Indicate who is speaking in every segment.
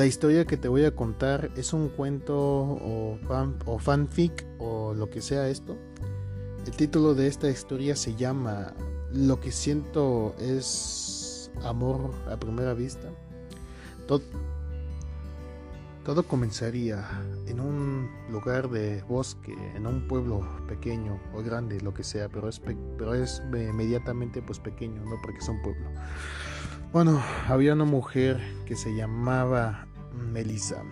Speaker 1: La historia que te voy a contar es un cuento o, fan, o fanfic o lo que sea esto. El título de esta historia se llama Lo que siento es amor a primera vista. Todo, todo comenzaría en un lugar de bosque, en un pueblo pequeño o grande, lo que sea, pero es, pero es inmediatamente pues pequeño, ¿no? Porque es un pueblo. Bueno, había una mujer que se llamaba Melissa.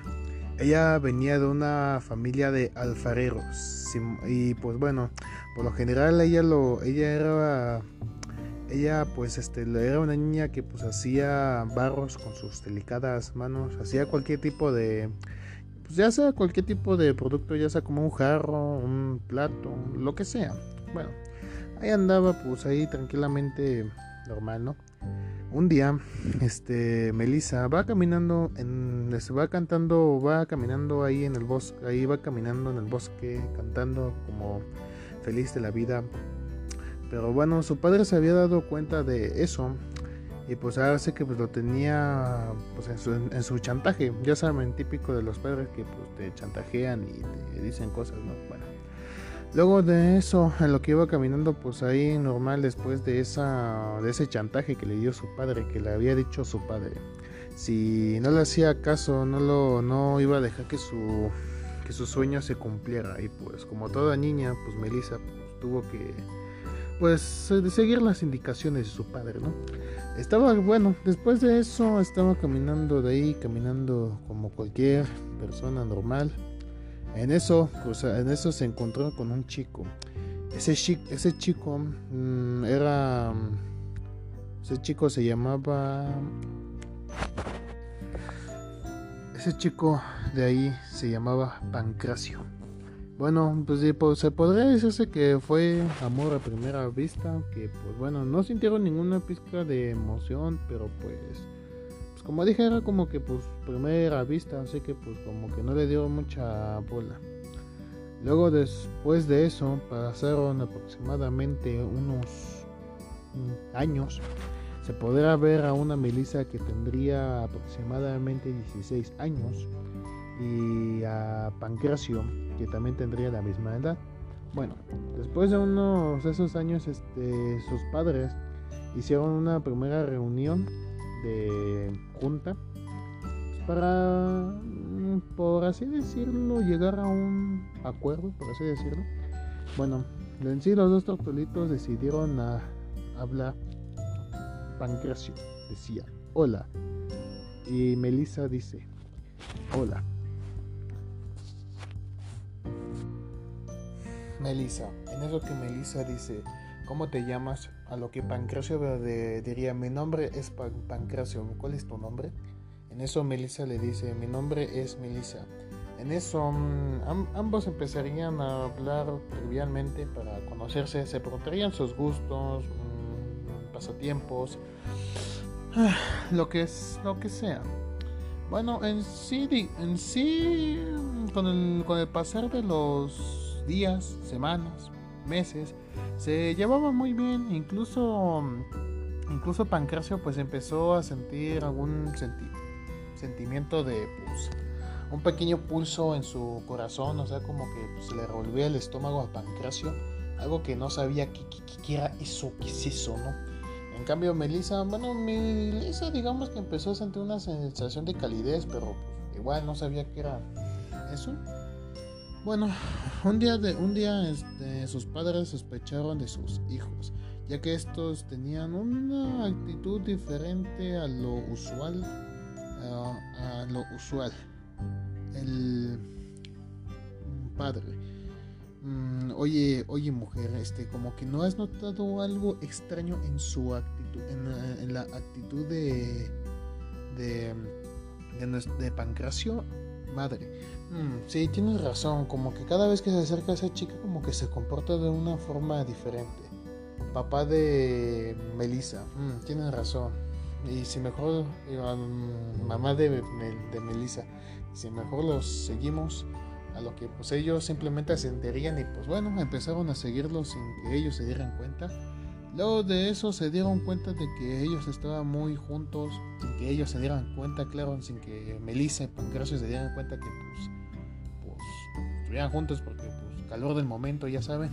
Speaker 1: Ella venía de una familia de alfareros y pues bueno, por lo general ella lo ella era ella pues este era una niña que pues hacía barros con sus delicadas manos, hacía cualquier tipo de pues ya sea cualquier tipo de producto, ya sea como un jarro, un plato, lo que sea. Bueno, ahí andaba pues ahí tranquilamente normal, ¿no? Un día, este, Melissa va caminando, en, se va cantando, va caminando ahí en el bosque, ahí va caminando en el bosque, cantando como feliz de la vida. Pero bueno, su padre se había dado cuenta de eso y pues ahora sé que pues lo tenía pues en su, en su chantaje. Ya saben, típico de los padres que pues te chantajean y te dicen cosas, ¿no? Bueno. Luego de eso, en lo que iba caminando, pues ahí normal después de esa de ese chantaje que le dio su padre, que le había dicho su padre. Si no le hacía caso, no lo no iba a dejar que su que su sueño se cumpliera y pues como toda niña, pues Melissa pues, tuvo que pues seguir las indicaciones de su padre, ¿no? Estaba bueno, después de eso estaba caminando de ahí, caminando como cualquier persona normal en eso, en eso se encontró con un chico. Ese, ese chico mm, era. Ese chico se llamaba. Ese chico de ahí se llamaba Pancracio. Bueno, pues, pues, se podría decirse que fue amor a primera vista, que pues bueno, no sintieron ninguna pizca de emoción, pero pues como dije, era como que pues primera vista, así que pues como que no le dio mucha bola. Luego después de eso pasaron aproximadamente unos años. Se podrá ver a una Melissa que tendría aproximadamente 16 años y a Pancracio que también tendría la misma edad. Bueno, después de unos esos años este, sus padres hicieron una primera reunión de junta para, mm, por así decirlo, llegar a un acuerdo, por así decirlo. Bueno, en sí los dos tortolitos decidieron a hablar. Pancracio decía, hola. Y Melissa dice, hola. Melissa, en eso que Melissa dice, ¿cómo te llamas? A lo que Pancracio diría, mi nombre es Pancracio, ¿cuál es tu nombre? En eso Melissa le dice, mi nombre es Melissa. En eso mm, ambos empezarían a hablar trivialmente para conocerse, se preguntarían sus gustos, mm, pasatiempos, lo que es, lo que sea. Bueno, en sí, en sí, con el, con el pasar de los días, semanas, meses, se llevaba muy bien, incluso incluso Pancracio pues empezó a sentir algún sentimiento de pues, un pequeño pulso en su corazón, o sea, como que pues, se le revolvía el estómago a Pancracio, algo que no sabía qué era eso, qué es eso, ¿no? En cambio, Melissa, bueno, Melissa digamos que empezó a sentir una sensación de calidez, pero pues, igual no sabía qué era eso. Bueno, un día, de, un día este, sus padres sospecharon de sus hijos, ya que estos tenían una actitud diferente a lo usual. a lo usual. El padre. Mm, oye, oye mujer, este, como que no has notado algo extraño en su actitud, en, la actitud de, de, de, de Pancracio, madre. Mm, sí, tienes razón, como que cada vez que se acerca a esa chica como que se comporta de una forma diferente. Papá de Melissa, mm, tienes razón. Y si mejor, mamá de, de Melissa, si mejor los seguimos a lo que pues ellos simplemente ascenderían y pues bueno, empezaron a seguirlos sin que ellos se dieran cuenta. Luego de eso se dieron cuenta de que ellos estaban muy juntos, sin que ellos se dieran cuenta, claro, sin que Melissa y Pancracio se dieran cuenta que pues, pues estuvieran juntos porque pues calor del momento, ya saben.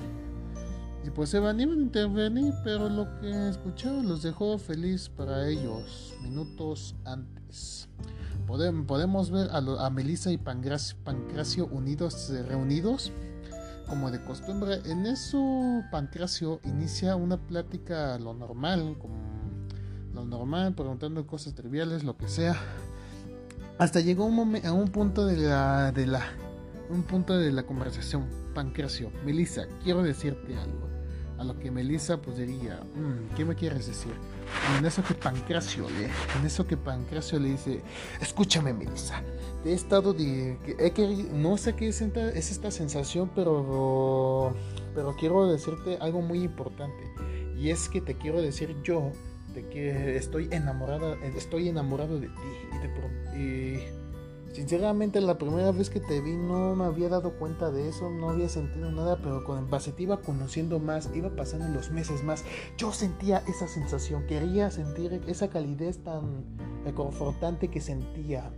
Speaker 1: Y pues se van a intervenir, pero lo que escucharon los dejó feliz para ellos minutos antes. Podemos ver a, a Melissa y Pancracio unidos, reunidos como de costumbre. En eso Pancracio inicia una plática lo normal, como lo normal, preguntando cosas triviales, lo que sea. Hasta llegó un a un punto de la, de la un punto de la conversación. Pancracio, Melissa, quiero decirte algo. A lo que Melissa pues diría, mm, ¿qué me quieres decir? en eso que Pancracio le, en eso que Pancracio le dice, escúchame Melissa, he estado de, que, no sé qué es, es esta sensación, pero, pero quiero decirte algo muy importante y es que te quiero decir yo de que estoy enamorada, estoy enamorado de ti y, sinceramente la primera vez que te vi no me había dado cuenta de eso, no había sentido nada, pero con base te iba conociendo más, iba pasando los meses más, yo sentía esa sensación, quería sentir esa calidez tan reconfortante que sentía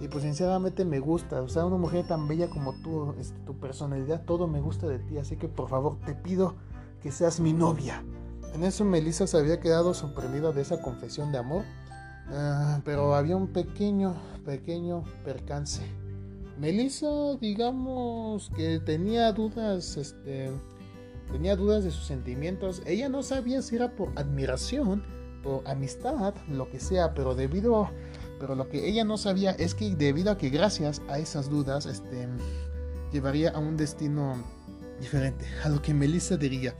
Speaker 1: y, pues sinceramente me gusta. O sea, una mujer tan bella como tú, este, tu personalidad, todo me gusta de ti. Así que por favor te pido que seas mi novia. En eso Melissa se había quedado sorprendida de esa confesión de amor. Ah, pero había un pequeño, pequeño percance. Melissa, digamos que tenía dudas, este, tenía dudas de sus sentimientos. Ella no sabía si era por admiración, por amistad, lo que sea, pero debido pero lo que ella no sabía es que debido a que gracias a esas dudas, este, llevaría a un destino diferente. A lo que Melissa diría.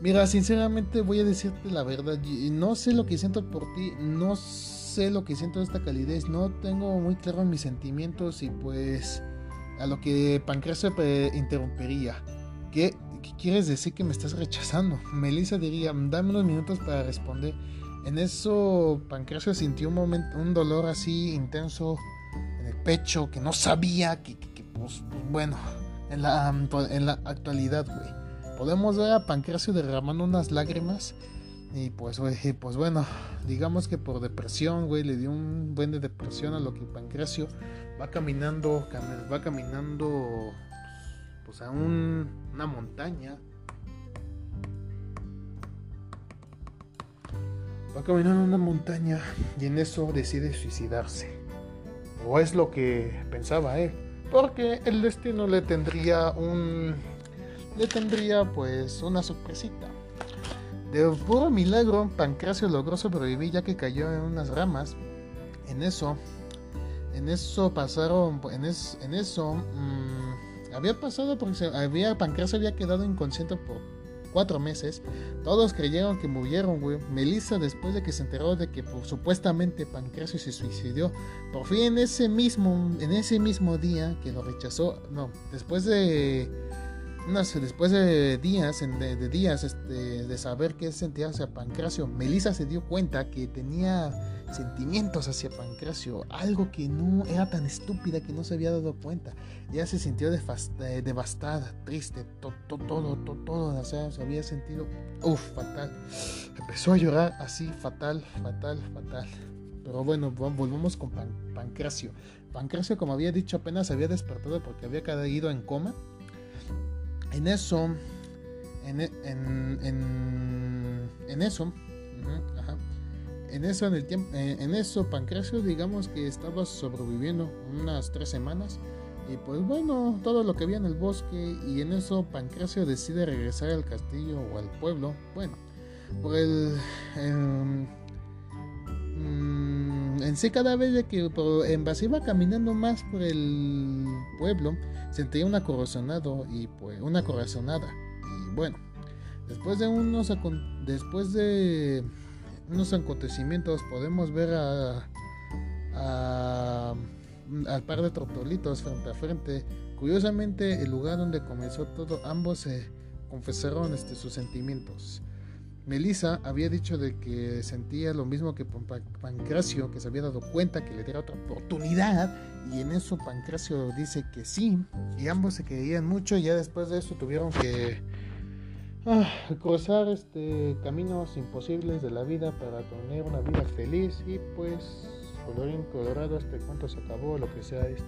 Speaker 1: Mira, sinceramente voy a decirte la verdad. No sé lo que siento por ti. No sé lo que siento de esta calidez. No tengo muy claro mis sentimientos. Y pues a lo que Pancracio interrumpiría. ¿Qué, ¿Qué quieres decir que me estás rechazando? Melissa diría, dame unos minutos para responder. En eso Pancracio sintió un, momento, un dolor así intenso en el pecho que no sabía que, pues, pues, bueno, en la, en la actualidad, güey. Podemos ver a Pancracio derramando unas lágrimas y pues, güey, pues bueno, digamos que por depresión, güey, le dio un buen de depresión a lo que Pancracio va caminando, va caminando pues a una montaña Va caminando en una montaña y en eso decide suicidarse. O es lo que pensaba él. Porque el destino le tendría un. Le tendría pues una sorpresita. De puro milagro, Pancracio logró sobrevivir ya que cayó en unas ramas. En eso. En eso pasaron. En, en eso. Mm, había pasado porque había, Pancracio había quedado inconsciente por cuatro meses, todos creyeron que murieron, güey. Melissa, después de que se enteró de que pues, supuestamente Pancracio se suicidió, por fin ese mismo, en ese mismo día que lo rechazó, no, después de después de días, de, días este, de saber que sentía hacia Pancracio, Melissa se dio cuenta que tenía sentimientos hacia Pancracio, algo que no era tan estúpida que no se había dado cuenta. Ella se sintió eh, devastada, triste, todo, todo, todo, todo, o sea, se había sentido, uff, fatal. Empezó a llorar así, fatal, fatal, fatal. Pero bueno, volvamos con Pancracio. Pancracio, como había dicho, apenas había despertado porque había caído en coma en eso, en, en, en, eso, en eso, en el tiempo, eh, en eso, Pancracio, digamos que estaba sobreviviendo unas tres semanas. Y pues bueno, todo lo que había en el bosque. Y en eso Pancracio decide regresar al castillo o al pueblo. Bueno, por el. Mm, en sí, cada vez que en base iba caminando más por el pueblo, sentía una corazonado y pues una corazonada. Y bueno, después de unos después de unos acontecimientos podemos ver a, al par de tortolitos frente a frente. Curiosamente, el lugar donde comenzó todo, ambos se confesaron este, sus sentimientos. Melissa había dicho de que sentía lo mismo que Pancracio, que se había dado cuenta que le diera otra oportunidad, y en eso Pancracio dice que sí, y ambos se querían mucho, y ya después de eso tuvieron que ah, cruzar este caminos imposibles de la vida para tener una vida feliz y pues colorín colorado este cuento se acabó lo que sea esto